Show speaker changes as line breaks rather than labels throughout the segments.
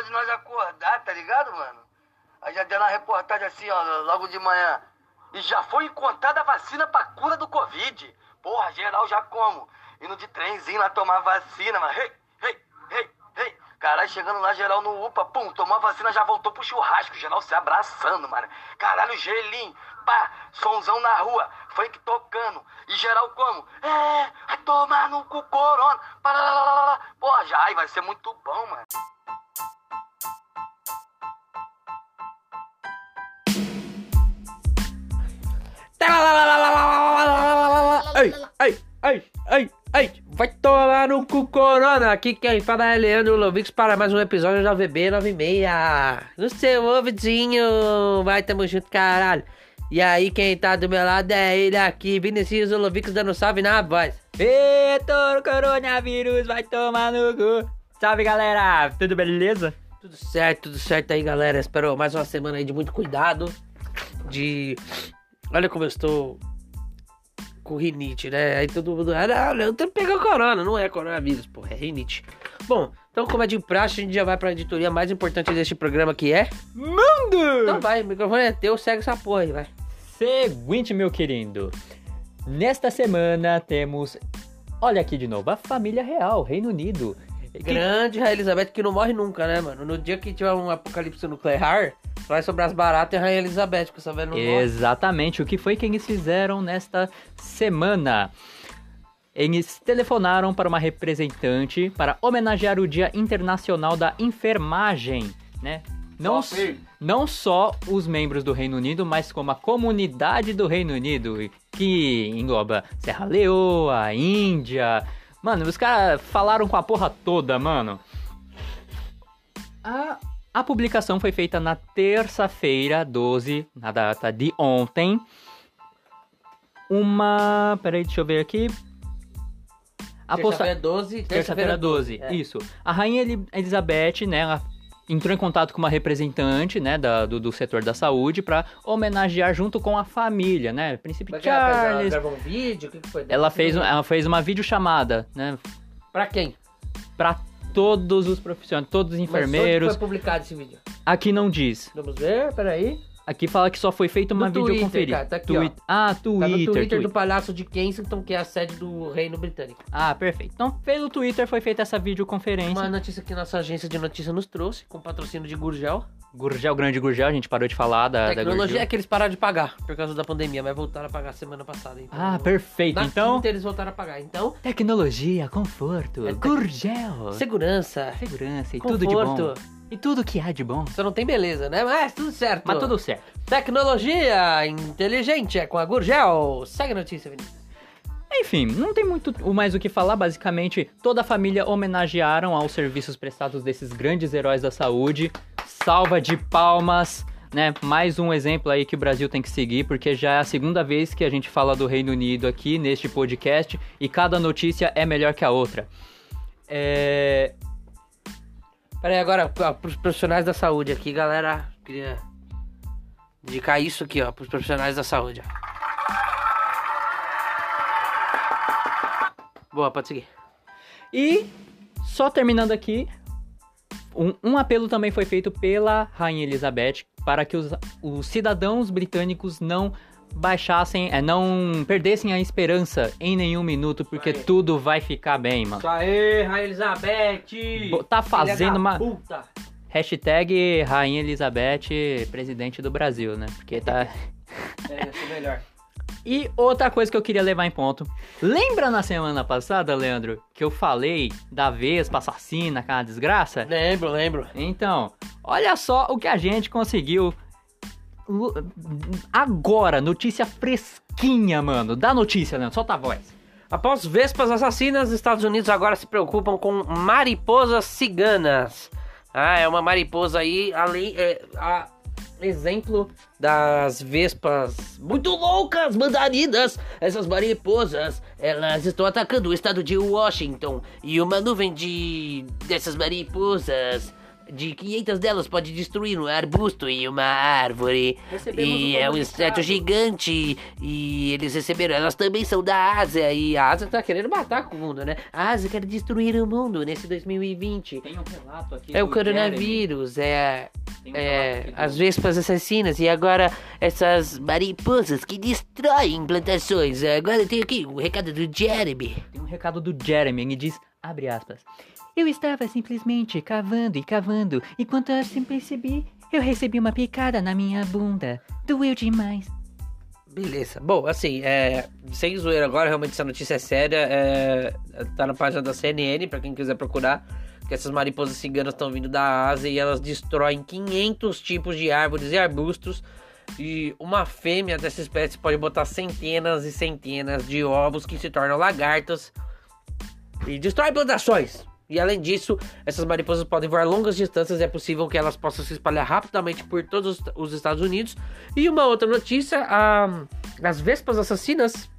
hora de nós acordar, tá ligado, mano? Aí já deu uma reportagem assim, ó, logo de manhã. E já foi encontrada a vacina pra cura do Covid. Porra, geral já como? Indo de trenzinho lá tomar vacina, mano. Hey, hey, hey, hey. Caralho, chegando lá, geral no UPA, pum, tomou a vacina, já voltou pro churrasco, geral se abraçando, mano. Caralho, gelinho, pá, sonzão na rua, funk tocando. E geral como? É, vai tomar no cu corona. Porra, já, ai, vai ser muito bom, mano.
Ai, vai tomar no cu corona. Aqui quem fala é Leandro Lovix para mais um episódio da VB 96. No seu ouvidinho, vai, tamo junto, caralho. E aí, quem tá do meu lado é ele aqui, Vinicius Lovix dando salve na voz.
Eita, coronavírus vai tomar no cu. Salve galera, tudo beleza?
Tudo certo, tudo certo aí, galera. Espero mais uma semana aí de muito cuidado. De. Olha como eu estou com rinite, né? Aí todo mundo. Ah, não, eu tô pegando corona. Não é coronavírus, pô, é rinite. Bom, então, como é de praxe, a gente já vai pra editoria mais importante deste programa que é.
Mundo!
Então vai, o microfone é teu, segue essa porra aí, vai.
Seguinte, meu querido. Nesta semana temos. Olha aqui de novo, a família real, Reino Unido. Que-
Grande Rainha Elizabeth que não morre nunca, né, mano? No dia que tiver um apocalipse nuclear, vai sobrar as baratas e a Rainha Elizabeth, que essa velha não.
Exatamente, o que foi que eles fizeram nesta semana? Eles telefonaram para uma representante para homenagear o Dia Internacional da Enfermagem, né? Não, s- não só os membros do Reino Unido, mas como a comunidade do Reino Unido, que engloba Serra Leoa, Índia. Mano, os caras falaram com a porra toda, mano. A, a publicação foi feita na terça-feira, 12, na data de ontem. Uma. Peraí, deixa eu ver aqui. A posta-
Terça-feira 12,
Terça-feira 12,
é.
isso. A Rainha Eli- Elizabeth, né, ela entrou em contato com uma representante, né, da- do, do setor da saúde pra homenagear junto com a família, né, Príncipe
Mas ela? Ela
Charles.
gravou um vídeo? O que, que foi?
Ela fez, ela fez uma videochamada, né,
Pra quem?
pra todos os profissionais, todos os
Mas
enfermeiros.
onde foi publicado esse vídeo?
Aqui não diz.
Vamos ver, peraí.
Aqui fala que só foi feita uma
No Twitter,
videoconferência.
cara, tá aqui.
Twi- Ah,
Tá
Twitter.
no Twitter
Twitter.
do Palácio de Kensington, que é a sede do Reino Britânico.
Ah, perfeito. Então, pelo Twitter foi feita essa videoconferência.
Uma notícia que nossa agência de notícia nos trouxe, com patrocínio de Gurgel.
Gurgel, grande Gurgel, a gente parou de falar da, da
Tecnologia
Gurgel.
é que eles pararam de pagar por causa da pandemia, mas voltaram a pagar semana passada. Então,
Ah, perfeito.
Na
Então,
quinta eles voltaram a pagar. Então,
tecnologia, conforto,
É tec-
Gurgel,
segurança,
segurança e
conforto.
tudo de bom. E tudo que há de bom.
Só não tem beleza, né? Mas tudo certo.
Mas tudo certo.
Tecnologia inteligente é com a Gurgel. Segue a notícia, Vinícius.
Enfim, não tem muito mais o que falar. Basicamente, toda a família homenagearam aos serviços prestados desses grandes heróis da saúde. Salva de palmas, né? Mais um exemplo aí que o Brasil tem que seguir, porque já é a segunda vez que a gente fala do Reino Unido aqui neste podcast e cada notícia é melhor que a outra. É.
Pera aí, agora, pros profissionais da saúde aqui, galera. Queria indicar isso aqui, ó, pros profissionais da saúde. ó. Boa, pode seguir.
E só terminando aqui, um, um apelo também foi feito pela Rainha Elizabeth para que os, os cidadãos britânicos não baixassem, é, não perdessem a esperança em nenhum minuto, porque
Aí.
tudo vai ficar bem, mano.
Isso aí, Rainha Elizabeth!
Bo- Tá fazendo uma
Puta.
hashtag Rainha Elizabeth, presidente do Brasil, né? Porque tá.
É, eu sou melhor.
E outra coisa que eu queria levar em ponto. Lembra na semana passada, Leandro, que eu falei da Vespa assassina, aquela desgraça?
Lembro, lembro.
Então, olha só o que a gente conseguiu agora, notícia fresquinha, mano. Dá notícia, Leandro, solta a voz.
Após vespas assassinas, os Estados Unidos agora se preocupam com mariposas ciganas. Ah, é uma mariposa aí, além. É, a exemplo das vespas muito loucas, mandarinas. Essas mariposas, elas estão atacando o estado de Washington. E uma nuvem de. dessas mariposas de 500 delas pode destruir um arbusto e uma árvore.
Recebemos
e
um
é um inseto gigante. E eles receberam. Elas também são da Ásia. E a Ásia tá querendo matar com o mundo, né? A Ásia quer destruir o mundo nesse 2020.
Tem um relato aqui.
É o coronavírus, é,
Jeremy. Tem um
é as vespas assassinas e agora essas mariposas que destroem plantações. Agora tem aqui o recado do Jeremy.
Tem um recado do Jeremy, ele diz, abre aspas. Eu estava simplesmente cavando e cavando, e quando assim percebi, eu recebi uma picada na minha bunda. Doeu demais.
Beleza. Bom, assim, é, sem zoeira agora, realmente essa notícia é séria. É, tá na página da CNN, pra quem quiser procurar. Que essas mariposas ciganas estão vindo da Ásia e elas destroem 500 tipos de árvores e arbustos. E uma fêmea dessa espécie pode botar centenas e centenas de ovos que se tornam lagartas e destrói plantações. E além disso, essas mariposas podem voar longas distâncias e é possível que elas possam se espalhar rapidamente por todos os- os Estados Unidos. E uma outra notícia: a- as vespas assassinas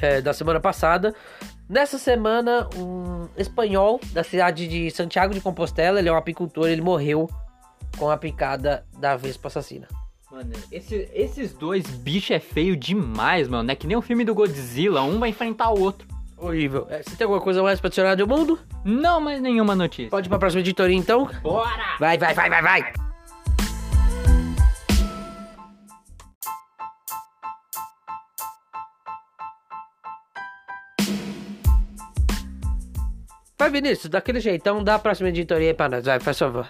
é, da semana passada. Nessa semana, um espanhol da cidade de Santiago de Compostela, ele é um apicultor, ele morreu com a picada da vespa assassina.
Mano, esse- esses dois bichos é feio demais, mano. É que nem o filme do Godzilla, um vai enfrentar o outro.
Horrível. É, Você tem alguma coisa mais pra adicionar do mundo?
Não mais nenhuma notícia.
Pode ir pra próxima editoria então?
Bora!
Vai, vai, vai, vai, vai! Vai, Vinícius, daquele jeitão, dá a próxima editoria aí pra nós, vai, faz favor.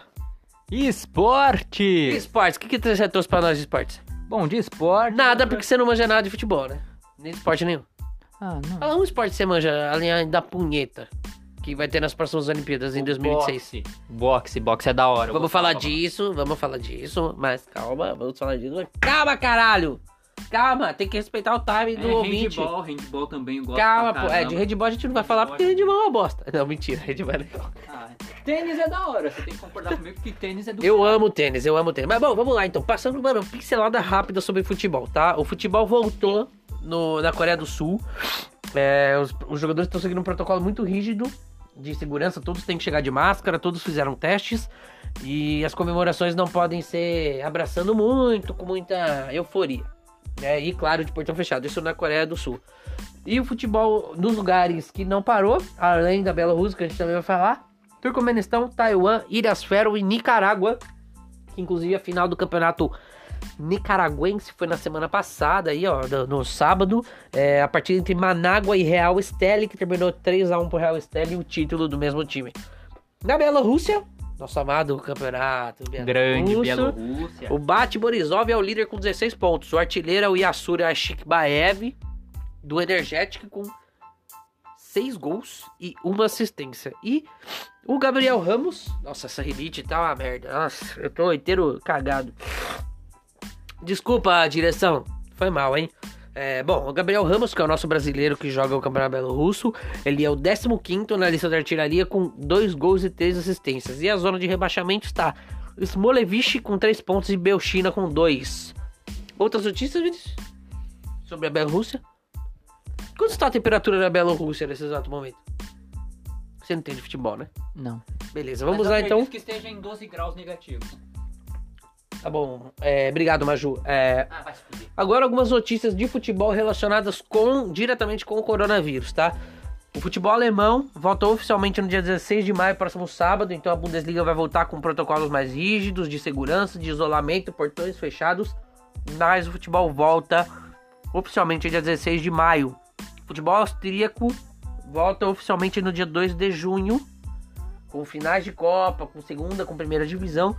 Esporte!
Esportes, o que que você trouxe pra nós de esportes?
Bom, de esporte...
Nada, porque você não manja nada de futebol, né? Nem de esporte nenhum.
Ah, não.
Fala um esporte que você manja, além da punheta, que vai ter nas próximas Olimpíadas em 2026.
Boxe. Boxe, boxe é da hora.
Vamos falar disso, vamos falar disso, mas calma, vamos falar disso. Calma, caralho! Calma, tem que respeitar o time
É,
do ouvinte.
handball, handball também gosto
Calma, pô. É, de handball a gente não vai falar porque handball é uma bosta. Não, mentira, handball é legal.
Ah, tênis é da hora, você tem que concordar comigo que tênis é do
Eu
caralho.
amo tênis, eu amo tênis. Mas bom, vamos lá então. Passando, mano, pincelada rápida sobre futebol, tá? O futebol voltou no, na Coreia do Sul. É, os, os jogadores estão seguindo um protocolo muito rígido de segurança. Todos têm que chegar de máscara, todos fizeram testes. E as comemorações não podem ser abraçando muito, com muita euforia. Né? E claro, de portão fechado. Isso na Coreia do Sul. E o futebol nos lugares que não parou, além da Bielorrússia, que a gente também vai falar. Turcomenistão, Taiwan, Ilhas Fero e Nicarágua. Que inclusive a final do campeonato nicaragüense foi na semana passada, aí, ó, no, no sábado. É, a partida entre Manágua e Real Esteli, que terminou 3x1 pro Real Esteli e o título do mesmo time. Na Bielorrússia, nosso amado campeonato
Grande Bielorrússia.
o Bate Borisov é o líder com 16 pontos. O artilheiro é o Yasura Ashikbaev, do Energetic, com 6 gols e uma assistência. E o Gabriel Ramos. Nossa, essa rinite tá uma merda. Nossa, eu tô inteiro cagado. Desculpa, direção. Foi mal, hein? É, bom, o Gabriel Ramos, que é o nosso brasileiro que joga o Campeonato Belo-Russo, ele é o 15 na lista da artilharia com 2 gols e 3 assistências. E a zona de rebaixamento está Smolevich com 3 pontos e Belchina com 2. Outras notícias, Vinícius? Sobre a Bielorrússia? Quanto está a temperatura na Bielorrússia nesse exato momento? Você não entende futebol, né?
Não.
Beleza, vamos lá então.
que esteja em 12 graus negativos.
Tá bom, é, obrigado, Maju. É,
Ah.
Agora algumas notícias de futebol relacionadas com diretamente com o coronavírus, tá? O futebol alemão volta oficialmente no dia 16 de maio, próximo sábado, então a Bundesliga vai voltar com protocolos mais rígidos de segurança, de isolamento, portões fechados, mas o futebol volta oficialmente dia 16 de maio. O futebol austríaco volta oficialmente no dia 2 de junho, com finais de Copa, com segunda, com primeira divisão.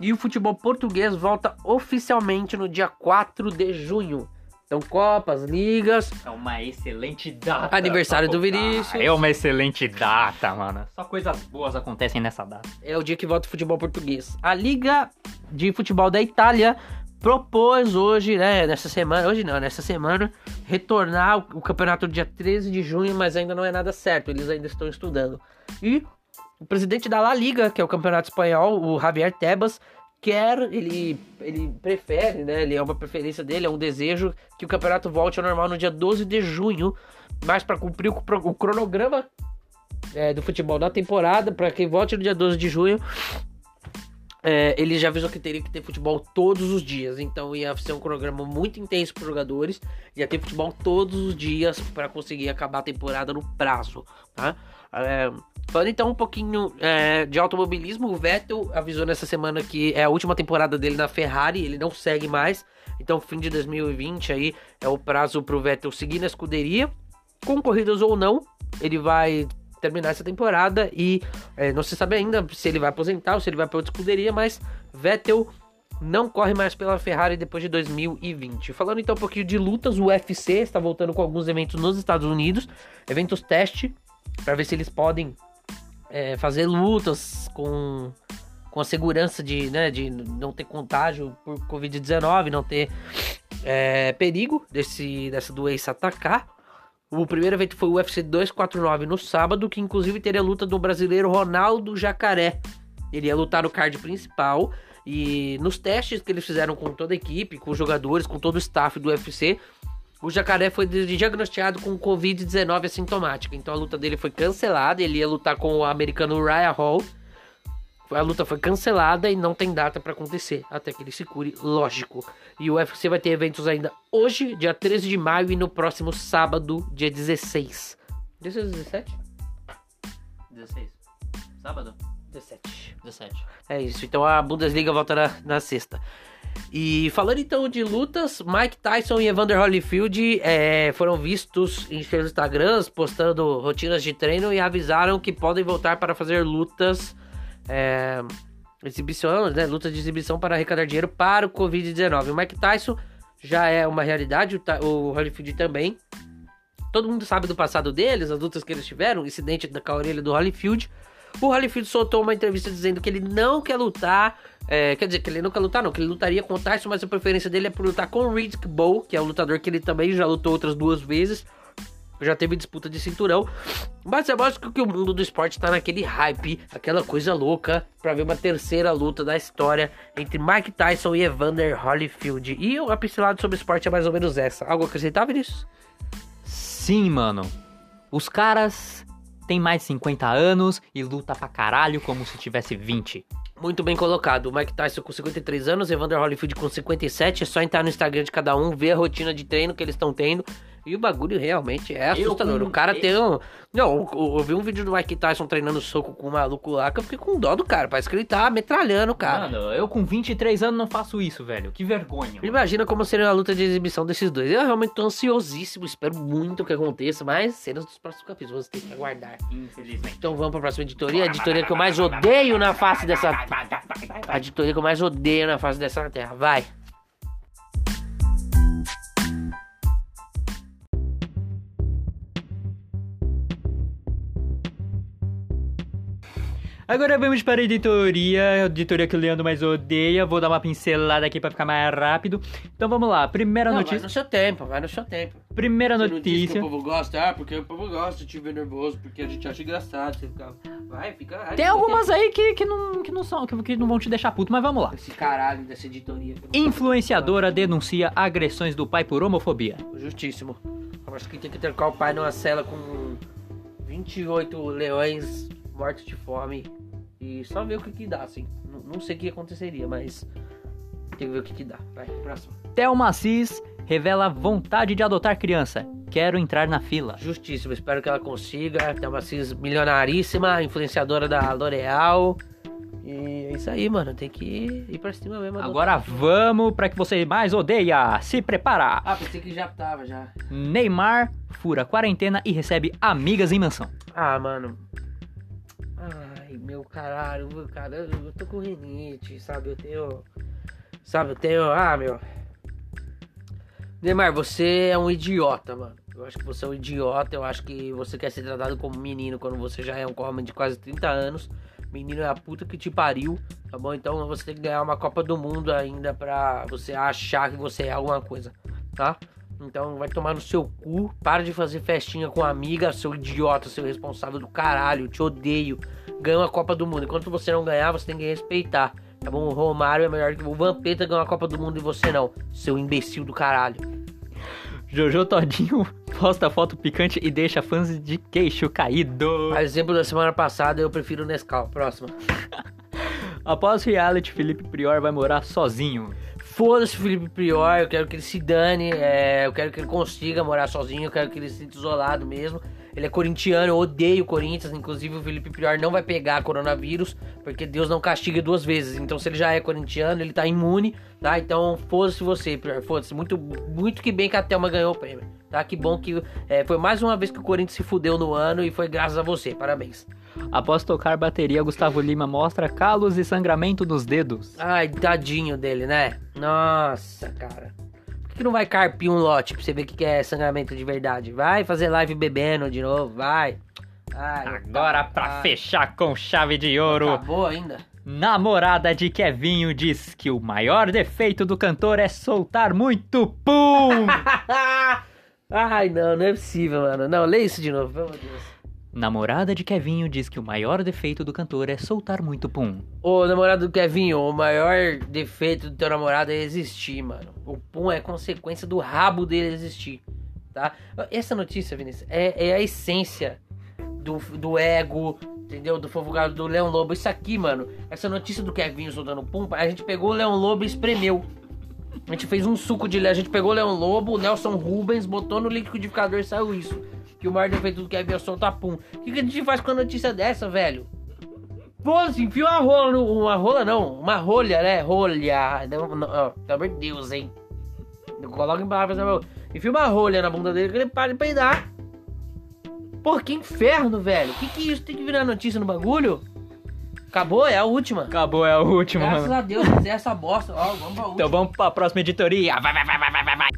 E o futebol português volta oficialmente no dia 4 de junho. Então, Copas, Ligas.
É uma excelente data.
Aniversário do. Vinícius.
É uma excelente data, mano. Só coisas boas acontecem nessa data.
É o dia que volta o futebol português. A Liga de Futebol da Itália propôs hoje, né, nessa semana, hoje não, nessa semana, retornar o, o campeonato no dia 13 de junho, mas ainda não é nada certo, eles ainda estão estudando. E o presidente da La Liga, que é o campeonato espanhol, o Javier Tebas, quer, ele, ele prefere, né, ele é uma preferência dele, é um desejo que o campeonato volte ao normal no dia 12 de junho, mas para cumprir o, o cronograma é, do futebol da temporada, para que volte no dia 12 de junho, é, ele já avisou que teria que ter futebol todos os dias, então ia ser um programa muito intenso para os jogadores, ia ter futebol todos os dias para conseguir acabar a temporada no prazo, tá? É, falando então um pouquinho é, de automobilismo, o Vettel avisou nessa semana que é a última temporada dele na Ferrari, ele não segue mais, então fim de 2020 aí é o prazo para o Vettel seguir na escuderia, com corridas ou não, ele vai terminar essa temporada e é, não se sabe ainda se ele vai aposentar ou se ele vai para outra escuderia, mas Vettel não corre mais pela Ferrari depois de 2020. Falando então um pouquinho de lutas, o UFC está voltando com alguns eventos nos Estados Unidos, eventos teste, para ver se eles podem é, fazer lutas com, com a segurança de, né, de não ter contágio por Covid-19, não ter é, perigo desse, dessa doença atacar. O primeiro evento foi o UFC 249 no sábado, que inclusive teria a luta do brasileiro Ronaldo Jacaré. Ele ia lutar no card principal e nos testes que eles fizeram com toda a equipe, com os jogadores, com todo o staff do UFC, o Jacaré foi diagnosticado com Covid-19 assintomática. Então a luta dele foi cancelada, ele ia lutar com o americano Ryan Hall a luta foi cancelada e não tem data para acontecer, até que ele se cure, lógico. E o UFC vai ter eventos ainda hoje, dia 13 de maio, e no próximo sábado, dia 16. 16 17?
16. Sábado?
17.
17.
É isso, então a Bundesliga volta na, na sexta. E falando então de lutas, Mike Tyson e Evander Holyfield é, foram vistos em seus Instagrams postando rotinas de treino e avisaram que podem voltar para fazer lutas é, né, luta de exibição para arrecadar dinheiro para o Covid-19. O Mike Tyson já é uma realidade, o, o Holyfield também. Todo mundo sabe do passado deles, as lutas que eles tiveram, incidente da orelha do Holyfield. O Holyfield soltou uma entrevista dizendo que ele não quer lutar, é, quer dizer, que ele não quer lutar não, que ele lutaria com o Tyson, mas a preferência dele é por lutar com o Bowe, que é um lutador que ele também já lutou outras duas vezes já teve disputa de cinturão. Mas é lógico que o mundo do esporte tá naquele hype, aquela coisa louca, para ver uma terceira luta da história entre Mike Tyson e Evander Holyfield. E a pincelada sobre esporte é mais ou menos essa. Algo acrescentável nisso?
Sim, mano. Os caras têm mais de 50 anos e luta pra caralho como se tivesse 20.
Muito bem colocado. O Mike Tyson com 53 anos, Evander Holyfield com 57. É só entrar no Instagram de cada um, ver a rotina de treino que eles estão tendo. E o bagulho realmente é assustador. Eu, o cara eu... tem um. Não, eu, eu, vi um vídeo do Mike Tyson treinando soco com um maluco lá que eu fiquei com dó do cara. Parece que ele tá metralhando o cara.
Mano, eu com 23 anos não faço isso, velho. Que vergonha. Mano.
Imagina como seria a luta de exibição desses dois. Eu realmente tô ansiosíssimo, espero muito que aconteça, mas cenas dos próximos capítulos, tem que aguardar.
Infelizmente.
Então vamos pra próxima editoria. A editoria que eu mais odeio na face dessa. A editoria que eu mais odeio na face dessa terra. Vai.
Agora vamos para a editoria, a editoria que o Leandro mais odeia. Vou dar uma pincelada aqui para ficar mais rápido. Então vamos lá, primeira
Não,
notícia.
Vai no seu tempo, vai no seu tempo.
Primeira
Você
notícia.
Não que o povo gosta, ah, porque o povo gosta de te ver nervoso, porque a gente acha engraçado. Você fica. Vai, fica.
Tem algumas aí que, que, não, que, não são, que, que não vão te deixar puto, mas vamos lá.
Esse caralho dessa editoria.
Influenciadora denuncia agressões do pai por homofobia.
Justíssimo. Eu acho que tem que trancar o pai numa cela com 28 leões mortos de fome e só ver o que que dá, assim. Não, não sei o que aconteceria, mas tem que ver o que que dá. Vai, próximo.
Thelma Assis revela vontade de adotar criança. Quero entrar na fila.
Justíssimo, espero que ela consiga. Thelma Assis milionaríssima, influenciadora da L'Oreal. E é isso aí, mano. Tem que ir pra cima mesmo.
Agora vamos pra que você mais odeia. Se prepara.
Ah, pensei que já tava já.
Neymar fura quarentena e recebe amigas em mansão.
Ah, mano. Meu caralho, meu cara, eu tô com rinite, sabe? Eu tenho. Sabe, eu tenho. Ah, meu. Neymar, você é um idiota, mano. Eu acho que você é um idiota. Eu acho que você quer ser tratado como menino quando você já é um homem de quase 30 anos. Menino é a puta que te pariu, tá bom? Então você tem que ganhar uma Copa do Mundo ainda pra você achar que você é alguma coisa, tá? Então vai tomar no seu cu. Para de fazer festinha com amiga, seu idiota, seu responsável do caralho. Te odeio. Ganha a Copa do Mundo. Enquanto você não ganhar, você tem que respeitar. Tá bom? O Romário é melhor que o Vampeta ganhou a Copa do Mundo e você não. Seu imbecil do caralho.
Jojo Todinho posta foto picante e deixa fãs de queixo caído.
A exemplo da semana passada, eu prefiro o Nescau. Próxima.
Após reality, Felipe Prior vai morar sozinho.
Foda-se, Felipe Prior, eu quero que ele se dane, é, eu quero que ele consiga morar sozinho, eu quero que ele se sinta isolado mesmo. Ele é corintiano, eu odeio o Corinthians, inclusive o Felipe Prior não vai pegar coronavírus, porque Deus não castiga duas vezes. Então, se ele já é corintiano, ele tá imune, tá? Então, foda-se você, Prior, foda-se. Muito, muito que bem que a Thelma ganhou o prêmio, tá? Que bom que é, foi mais uma vez que o Corinthians se fudeu no ano e foi graças a você, parabéns.
Após tocar bateria, Gustavo Lima mostra calos e sangramento nos dedos.
Ai, tadinho dele, né? Nossa, cara. Por que não vai carpir um lote pra você ver o que é sangramento de verdade? Vai fazer live bebendo de novo, vai. Ai,
Agora, pra
ai,
fechar com chave de ouro,
Acabou ainda?
namorada de Kevinho diz que o maior defeito do cantor é soltar muito pum.
Ai, não, não é possível, mano. Não, lê isso de novo, pelo amor de Deus.
Namorada de Kevinho diz que o maior defeito do cantor é soltar muito pum.
Ô, namorado do Kevinho, o maior defeito do teu namorado é existir, mano. O pum é consequência do rabo dele existir, tá? Essa notícia, Vinícius, é, é a essência do, do ego, entendeu? Do fofugado do Leão Lobo. Isso aqui, mano, essa notícia do Kevinho soltando pum, a gente pegou o Leão Lobo e espremeu. A gente fez um suco de... A gente pegou o Leão Lobo, o Nelson Rubens, botou no liquidificador e saiu isso. Que o maior defeito do Kevin é soltar pum. O que, que a gente faz com a notícia dessa, velho? Pô, se enfia uma rola no. Uma rola não, uma rolha, né? Rolha. Não, não, ó, pelo amor de Deus, hein? Coloca em palavras na boca. Enfia uma rolha na bunda dele que ele para de peidar. Pô, que inferno, velho. Que que é isso? Tem que virar notícia no bagulho? Acabou? É a última.
Acabou, é a última.
Graças
mano.
a Deus, é essa bosta. Ó, vamos pra última.
Então vamos pra próxima editoria. Vai, vai, vai, vai, vai, vai,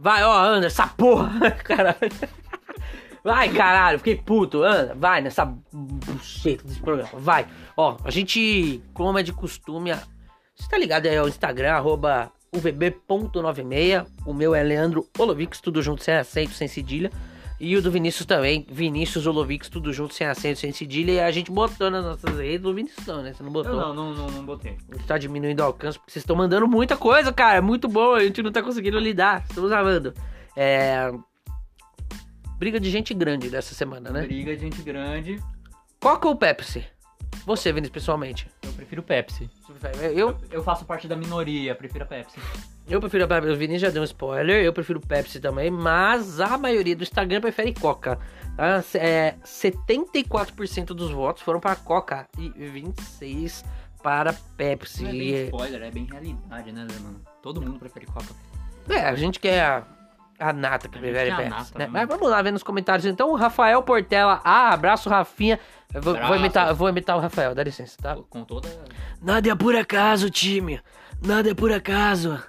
vai.
Ó, anda, essa porra. Caralho. Vai, caralho, fiquei puto. Anda, vai nessa buceta desse programa. Vai. Ó, a gente, como é de costume, você tá ligado aí ao Instagram, arroba uvb.96. O meu é Leandro Olovix, tudo junto, sem acento, sem cedilha. E o do Vinícius também, Vinícius Olovix, tudo junto, sem acento, sem cedilha. E a gente botou nas nossas redes, o Vinícius não, né? Você não botou.
não, não, não botei.
A gente tá diminuindo o alcance porque vocês estão mandando muita coisa, cara. É muito bom, a gente não tá conseguindo lidar. Estamos amando. É. Briga de gente grande dessa semana, né?
Briga de gente grande.
Coca ou Pepsi? Você, Vinícius, pessoalmente.
Eu prefiro Pepsi.
Eu,
Eu faço parte da minoria, prefiro a Pepsi.
Eu prefiro a. O Vinícius já deu um spoiler. Eu prefiro Pepsi também. Mas a maioria do Instagram prefere Coca. Tá? É, 74% dos votos foram para Coca e 26% para Pepsi.
Não é bem spoiler, é bem realidade, né, mano? Todo mundo prefere Coca.
É, a gente quer a, a nata que
A
prefere Pepsi,
nata,
né? Mas vamos lá ver nos comentários. Então, o Rafael Portela. Ah, abraço, Rafinha. Vou, vou imitar, vou imitar o Rafael, dá licença, tá?
Com toda.
Nada é por acaso, time. Nada é por acaso.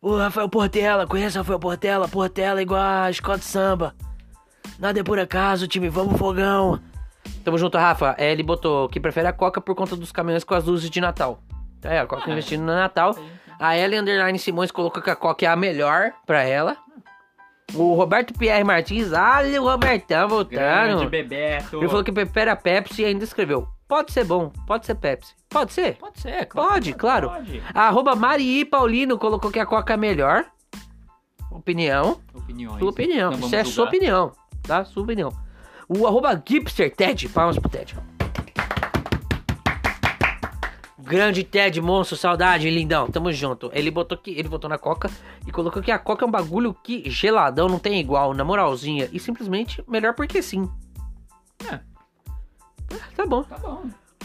O Rafael Portela, conhece o Rafael Portela? Portela é igual a de samba. Nada é por acaso, time. Vamos, fogão. Tamo junto, Rafa. É, ele botou que prefere a Coca por conta dos caminhões com as luzes de Natal. É, a Coca
Ah,
investindo no Natal. A Ellen Underline Simões colocou que a Coca é a melhor pra ela. O Roberto Pierre Martins, olha o Robertão voltando.
Grande Bebeto.
Ele falou que prefere a Pepsi e ainda escreveu. Pode ser bom, pode ser Pepsi. Pode ser.
Pode ser,
Pode, claro.
Pode.
A arroba Mari Paulino colocou que a Coca é melhor. Opinião.
Opiniões.
Sua opinião.
Não
Isso é
julgar.
sua opinião. Tá? Sua opinião. O arroba Gipster Ted. Palmas pro Ted. Grande Ted, monstro, saudade, lindão. Tamo junto. Ele botou que ele botou na Coca e colocou que a Coca é um bagulho que geladão não tem igual, na moralzinha. E simplesmente melhor porque sim.
É.
Tá bom,
Tá bom.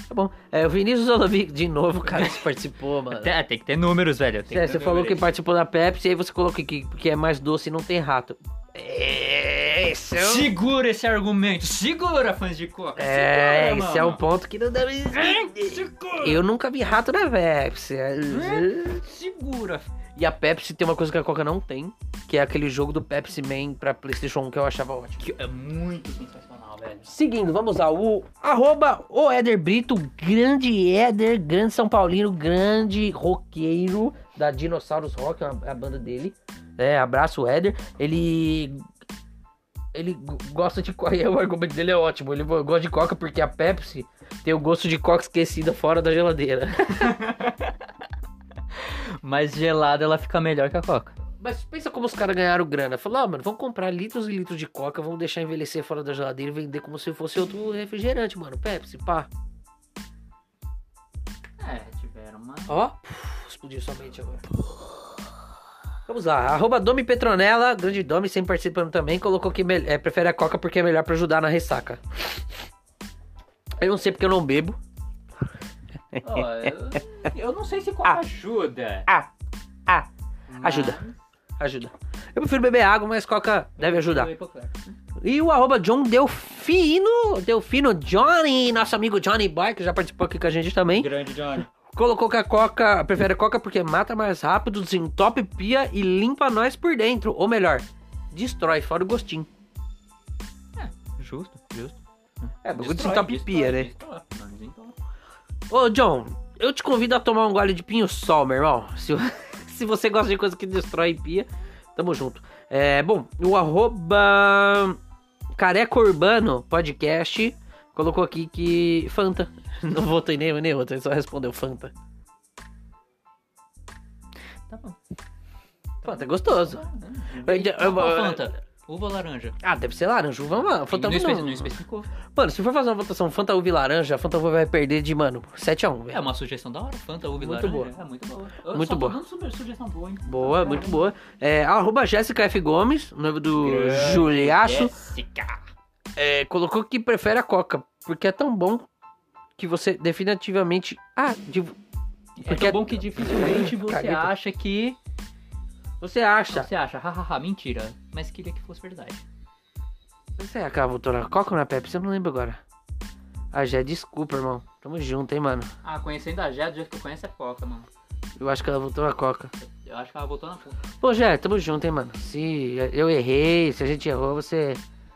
tá bom. É, o Vinícius Olovic, de novo, cara, que participou, mano.
Tem, tem que ter números, velho. Tem
É,
que
você falou que participou da Pepsi, aí você colocou que, que é mais doce e não tem rato. É, esse é o,
Segura esse argumento. Segura, fãs de Coca.
é,
Segura,
esse é o
mano.
ponto que não pra
Segura.
Eu nunca vi rato na Pepsi.
Segura.
E a Pepsi tem uma coisa que a Coca não tem, que é aquele jogo do Pepsi Man pra Playstation 1 que eu achava ótimo.
Que é muito sensacional, velho.
Seguindo, vamos lá, o arroba o Éder Brito, grande Éder, grande São Paulino, grande roqueiro da Dinossauros Rock, é é a banda dele. É, abraço Éder. Ele. Ele gosta de coca, o argumento dele é ótimo. Ele gosta de coca porque a Pepsi tem o gosto de coca esquecida fora da geladeira.
Mas gelada ela fica melhor que a Coca.
Mas pensa como os caras ganharam grana. Falaram, ah, mano, vamos comprar litros e litros de coca, vamos deixar envelhecer fora da geladeira e vender como se fosse outro refrigerante, mano. Pepsi, pá.
É, tiveram uma.
Ó, puf, explodiu somente agora. Vamos lá, arroba Domi Petronella, grande Domi, sempre participando também, colocou que é, prefere a coca porque é melhor pra ajudar na ressaca. Eu não sei porque eu não bebo.
Ó, eu, eu não sei se coca
Ah.
ajuda.
Ah, ah, ajuda. Ajuda. Eu prefiro beber água, mas coca deve ajudar. E o arroba John Delfino, Delfino Johnny, nosso amigo Johnny Boy, que já participou aqui com a gente também.
Grande Johnny.
Colocou que a coca, prefere a coca porque mata mais rápido, desentope pia e limpa nós por dentro. Ou melhor, destrói, fora o gostinho.
Justo, justo.
É, bagulho
Destrói,
desentope
destrói,
pia, né?
destrói, desentope.
Ô, John, eu te convido a tomar um gole de pinho sol, meu irmão. Se, se você gosta de coisa que destrói pia, tamo junto. É, bom, o arroba Careca Urbano Podcast colocou aqui que Fanta. Não votei nem, nem outra, ele só respondeu Fanta.
Tá bom.
Fanta é gostoso. Eu-
Qual Fanta? Uva ou laranja?
Ah, deve ser laranja. Vamos lá, Fanta
não,
uva não.
não especificou.
Mano, se for fazer uma votação Fanta uva e laranja, a Fanta uva vai perder de, mano, 7x1,
É uma sugestão da hora. Fanta, uva e
Muito
laranja.
boa.
É muito boa. Eu
Muito boa.
dando super sugestão boa, hein?
Boa, muito boa. É, arroba Jéssica F. Gomes, noivo do Juliaço.
Jéssica.
É, colocou que prefere a Coca, porque é tão bom que você definitivamente. Ah, de-
É
Porque
tão bom que dificilmente você acha que...
você acha.
Você acha, hahaha, mentira. Mas queria que fosse verdade.
Você é a votou na Coca ou na Pepsi? Eu não lembro agora. Ah, já desculpa, irmão. Tamo junto, hein, mano.
Ah, conhecendo a Jé, do jeito que eu conheço é Coca, mano.
Eu acho que ela votou na Coca.
Eu acho que ela botou na puta.
Pô, Jé, tamo junto, hein, mano. Se eu errei, se a gente errou, você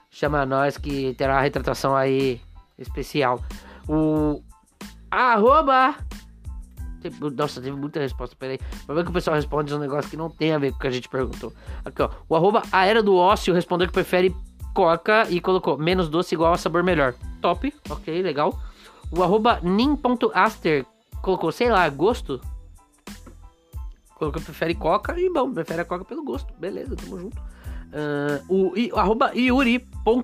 chama nós que terá uma retratação aí especial. O arroba. Nossa, teve muita resposta, peraí. Vai ver que o pessoal responde um negócio que não tem a ver com o que a gente perguntou. Aqui, ó. O arroba a era do ócio respondeu que prefere coca e colocou menos doce igual a sabor melhor. Top, ok, legal. O arroba nin.aster colocou, sei lá, gosto. Colocou prefere coca e bom, prefere a coca pelo gosto. Beleza, tamo junto. Ah, o i- arroba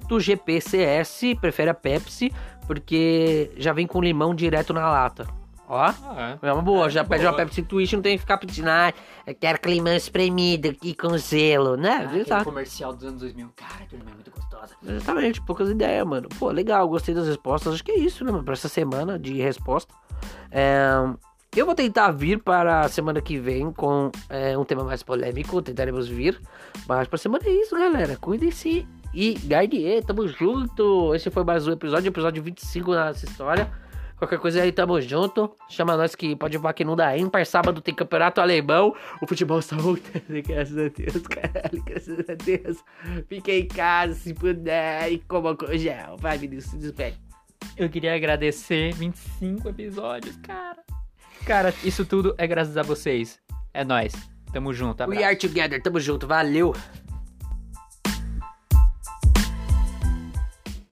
yuri.gpcs prefere a Pepsi porque já vem com limão direto na lata. Ó,
Ah,
é uma boa,
É,
já pede
boa.
uma Pepsi Twist, não tem que ficar pedindo, ah, eu quero com limão espremido aqui com gelo, né?
aquele
Exato.
comercial dos anos 2000. Cara, aquele é muito gostosa.
Exatamente, poucas ideias, mano. Pô, legal, gostei das respostas. Acho que é isso, né, mano? Pra essa semana de resposta. É, eu vou tentar vir para a semana que vem com é, um tema mais polêmico. Tentaremos vir. Mas pra semana é isso, galera. Cuidem-se e Gardier, tamo junto. Esse foi mais um episódio, episódio 25 nessa história. Qualquer coisa aí, tamo junto. Chama nós que pode voar que não dá ímpar. Sábado tem campeonato alemão. O futebol está voltando, graças a Deus, caralho, graças a Deus. Fique em casa se puder e coma com gel. Vai, Vinícius, se despede.
Eu queria agradecer 25 episódios, cara. Cara, isso tudo é graças a vocês. É nóis. Tamo junto, abraço.
We are together, tamo junto, valeu.